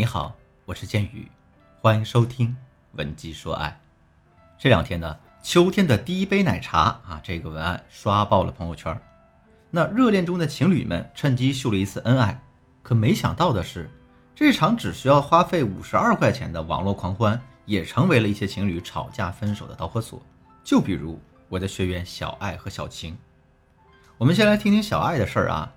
你好，我是剑宇，欢迎收听《文姬说爱》。这两天呢，秋天的第一杯奶茶啊，这个文案刷爆了朋友圈。那热恋中的情侣们趁机秀了一次恩爱，可没想到的是，这场只需要花费五十二块钱的网络狂欢，也成为了一些情侣吵架分手的导火索。就比如我的学员小爱和小晴，我们先来听听小爱的事儿啊。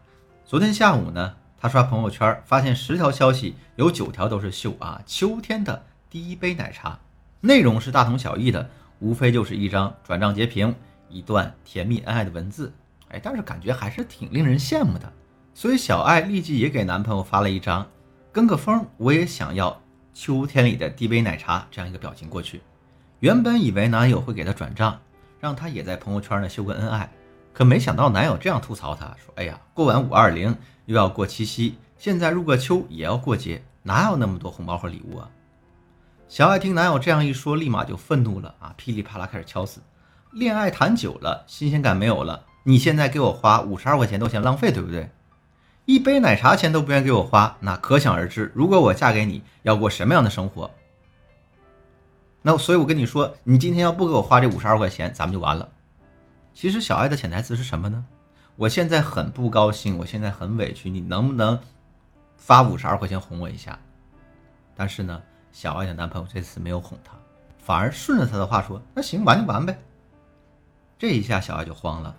昨天下午呢。他刷朋友圈，发现十条消息有九条都是秀啊秋天的第一杯奶茶，内容是大同小异的，无非就是一张转账截屏，一段甜蜜恩爱的文字，哎，但是感觉还是挺令人羡慕的。所以小爱立即也给男朋友发了一张跟个风，我也想要秋天里的第一杯奶茶这样一个表情过去。原本以为男友会给她转账，让她也在朋友圈呢秀个恩爱，可没想到男友这样吐槽她说：“哎呀，过完五二零。”又要过七夕，现在入个秋也要过节，哪有那么多红包和礼物啊？小爱听男友这样一说，立马就愤怒了啊，噼里啪啦开始敲死。恋爱谈久了，新鲜感没有了，你现在给我花五十二块钱都嫌浪费，对不对？一杯奶茶钱都不愿意给我花，那可想而知，如果我嫁给你，要过什么样的生活？那所以，我跟你说，你今天要不给我花这五十二块钱，咱们就完了。其实小爱的潜台词是什么呢？我现在很不高兴，我现在很委屈，你能不能发五十二块钱哄我一下？但是呢，小爱的男朋友这次没有哄她，反而顺着她的话说：“那行，玩就玩呗。”这一下小爱就慌了。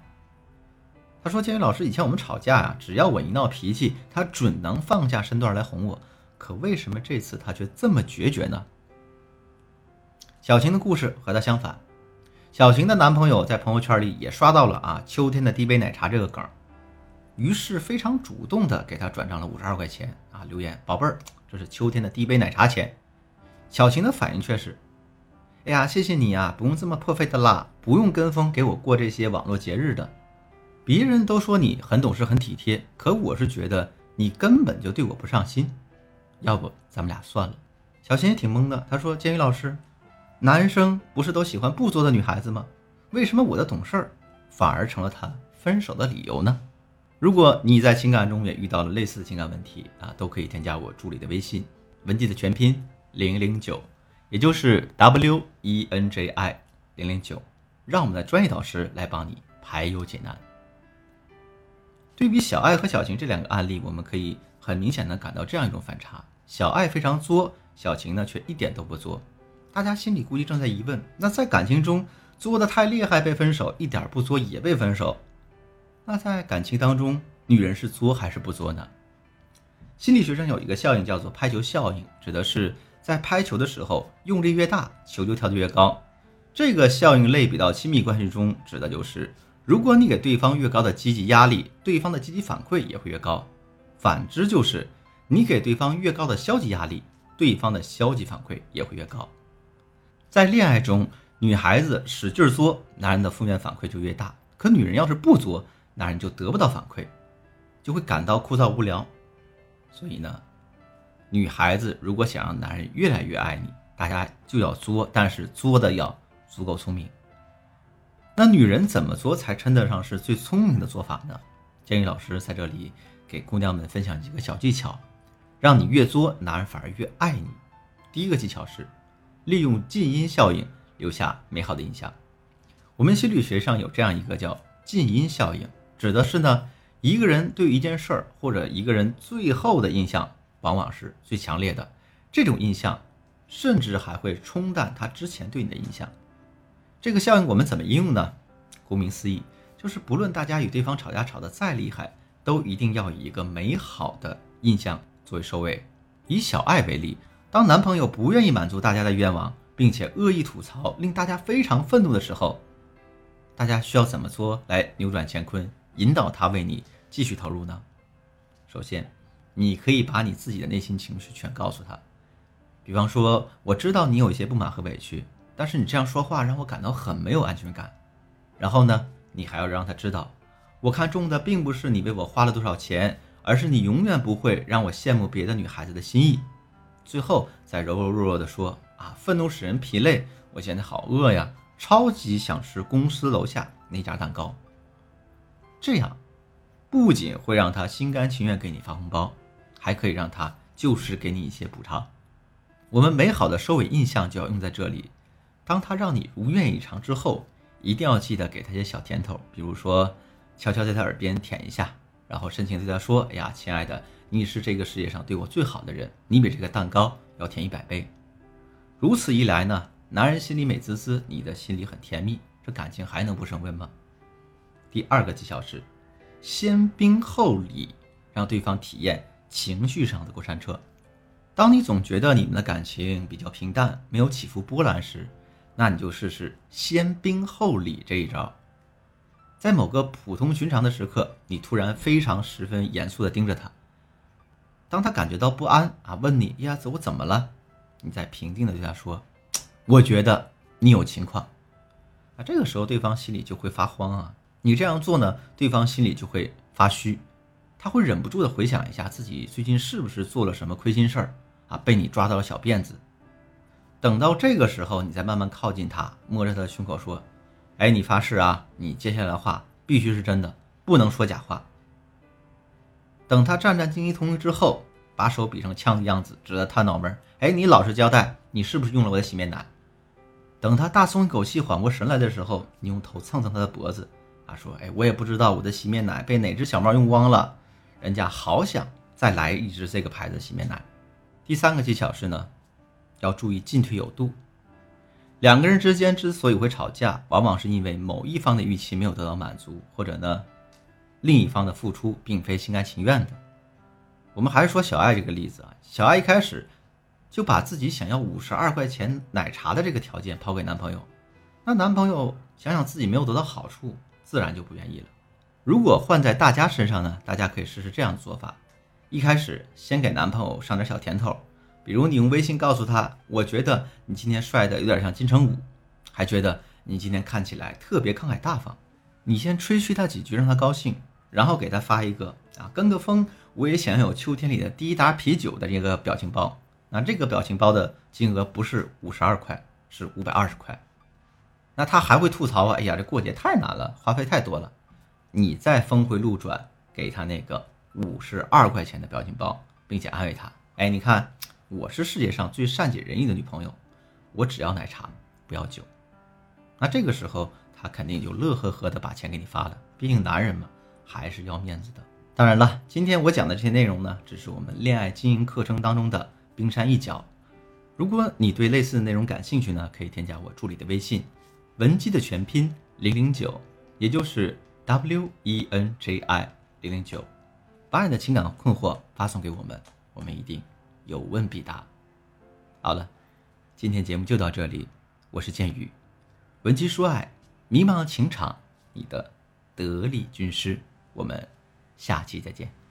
他说：“建宇老师，以前我们吵架呀，只要我一闹脾气，他准能放下身段来哄我。可为什么这次他却这么决绝呢？”小晴的故事和他相反。小晴的男朋友在朋友圈里也刷到了啊，秋天的第一杯奶茶这个梗，于是非常主动的给他转账了五十二块钱啊，留言宝贝儿，这是秋天的第一杯奶茶钱。小晴的反应却是，哎呀，谢谢你呀，不用这么破费的啦，不用跟风给我过这些网络节日的。别人都说你很懂事很体贴，可我是觉得你根本就对我不上心，要不咱们俩算了。小晴也挺懵的，她说建宇老师。男生不是都喜欢不作的女孩子吗？为什么我的懂事儿反而成了他分手的理由呢？如果你在情感中也遇到了类似的情感问题啊，都可以添加我助理的微信文姬的全拼零零九，也就是 W E N J I 零零九，让我们的专业导师来帮你排忧解难。对比小爱和小晴这两个案例，我们可以很明显的感到这样一种反差：小爱非常作，小晴呢却一点都不作。大家心里估计正在疑问：那在感情中作的太厉害被分手，一点不作也被分手，那在感情当中，女人是作还是不作呢？心理学上有一个效应叫做拍球效应，指的是在拍球的时候用力越大，球就跳得越高。这个效应类比到亲密关系中，指的就是如果你给对方越高的积极压力，对方的积极反馈也会越高；反之就是你给对方越高的消极压力，对方的消极反馈也会越高。在恋爱中，女孩子使劲作，男人的负面反馈就越大；可女人要是不作，男人就得不到反馈，就会感到枯燥无聊。所以呢，女孩子如果想让男人越来越爱你，大家就要作，但是作的要足够聪明。那女人怎么作才称得上是最聪明的做法呢？建议老师在这里给姑娘们分享几个小技巧，让你越作，男人反而越爱你。第一个技巧是。利用近因效应留下美好的印象。我们心理学上有这样一个叫近因效应，指的是呢，一个人对一件事儿或者一个人最后的印象往往是最强烈的。这种印象甚至还会冲淡他之前对你的印象。这个效应我们怎么应用呢？顾名思义，就是不论大家与对方吵架吵得再厉害，都一定要以一个美好的印象作为收尾。以小爱为例。当男朋友不愿意满足大家的愿望，并且恶意吐槽，令大家非常愤怒的时候，大家需要怎么做来扭转乾坤，引导他为你继续投入呢？首先，你可以把你自己的内心情绪全告诉他，比方说，我知道你有一些不满和委屈，但是你这样说话让我感到很没有安全感。然后呢，你还要让他知道，我看中的并不是你为我花了多少钱，而是你永远不会让我羡慕别的女孩子的心意。最后再柔柔弱弱的说：“啊，愤怒使人疲累，我现在好饿呀，超级想吃公司楼下那家蛋糕。”这样不仅会让他心甘情愿给你发红包，还可以让他就是给你一些补偿。我们美好的收尾印象就要用在这里。当他让你如愿以偿之后，一定要记得给他些小甜头，比如说悄悄在他耳边舔一下，然后深情对他说：“哎呀，亲爱的，你是这个世界上对我最好的人，你比这个蛋糕要甜一百倍。”如此一来呢，男人心里美滋滋，你的心里很甜蜜，这感情还能不升温吗？第二个技巧是，先兵后礼，让对方体验情绪上的过山车。当你总觉得你们的感情比较平淡，没有起伏波澜时，那你就试试先兵后礼这一招。在某个普通寻常的时刻，你突然非常十分严肃地盯着他。当他感觉到不安啊，问你呀，子我怎么了？你再平静地对他说：“我觉得你有情况。”啊，这个时候对方心里就会发慌啊。你这样做呢，对方心里就会发虚，他会忍不住地回想一下自己最近是不是做了什么亏心事儿。啊，被你抓到了小辫子。等到这个时候，你再慢慢靠近他，摸着他的胸口说：“哎，你发誓啊，你接下来的话必须是真的，不能说假话。”等他战战兢兢同意之后，把手比成枪的样子，指着他脑门：“哎，你老实交代，你是不是用了我的洗面奶？”等他大松一口气，缓过神来的时候，你用头蹭蹭他的脖子，啊，说：“哎，我也不知道我的洗面奶被哪只小猫用光了，人家好想再来一支这个牌子的洗面奶。”第三个技巧是呢，要注意进退有度。两个人之间之所以会吵架，往往是因为某一方的预期没有得到满足，或者呢，另一方的付出并非心甘情愿的。我们还是说小爱这个例子啊，小爱一开始就把自己想要五十二块钱奶茶的这个条件抛给男朋友，那男朋友想想自己没有得到好处，自然就不愿意了。如果换在大家身上呢，大家可以试试这样的做法。一开始先给男朋友上点小甜头，比如你用微信告诉他，我觉得你今天帅的有点像金城武，还觉得你今天看起来特别慷慨大方。你先吹嘘他几句，让他高兴，然后给他发一个啊跟个风，我也想有秋天里的第一打啤酒的这个表情包。那这个表情包的金额不是五十二块，是五百二十块。那他还会吐槽啊，哎呀，这过节太难了，花费太多了。你再峰回路转，给他那个。五十二块钱的表情包，并且安慰他：“哎，你看，我是世界上最善解人意的女朋友，我只要奶茶，不要酒。”那这个时候，他肯定就乐呵呵的把钱给你发了。毕竟男人嘛，还是要面子的。当然了，今天我讲的这些内容呢，只是我们恋爱经营课程当中的冰山一角。如果你对类似的内容感兴趣呢，可以添加我助理的微信，文姬的全拼零零九，也就是 W E N J I 零零九。把你的情感困惑发送给我们，我们一定有问必答。好了，今天节目就到这里，我是剑宇，闻鸡说爱，迷茫情场，你的得力军师，我们下期再见。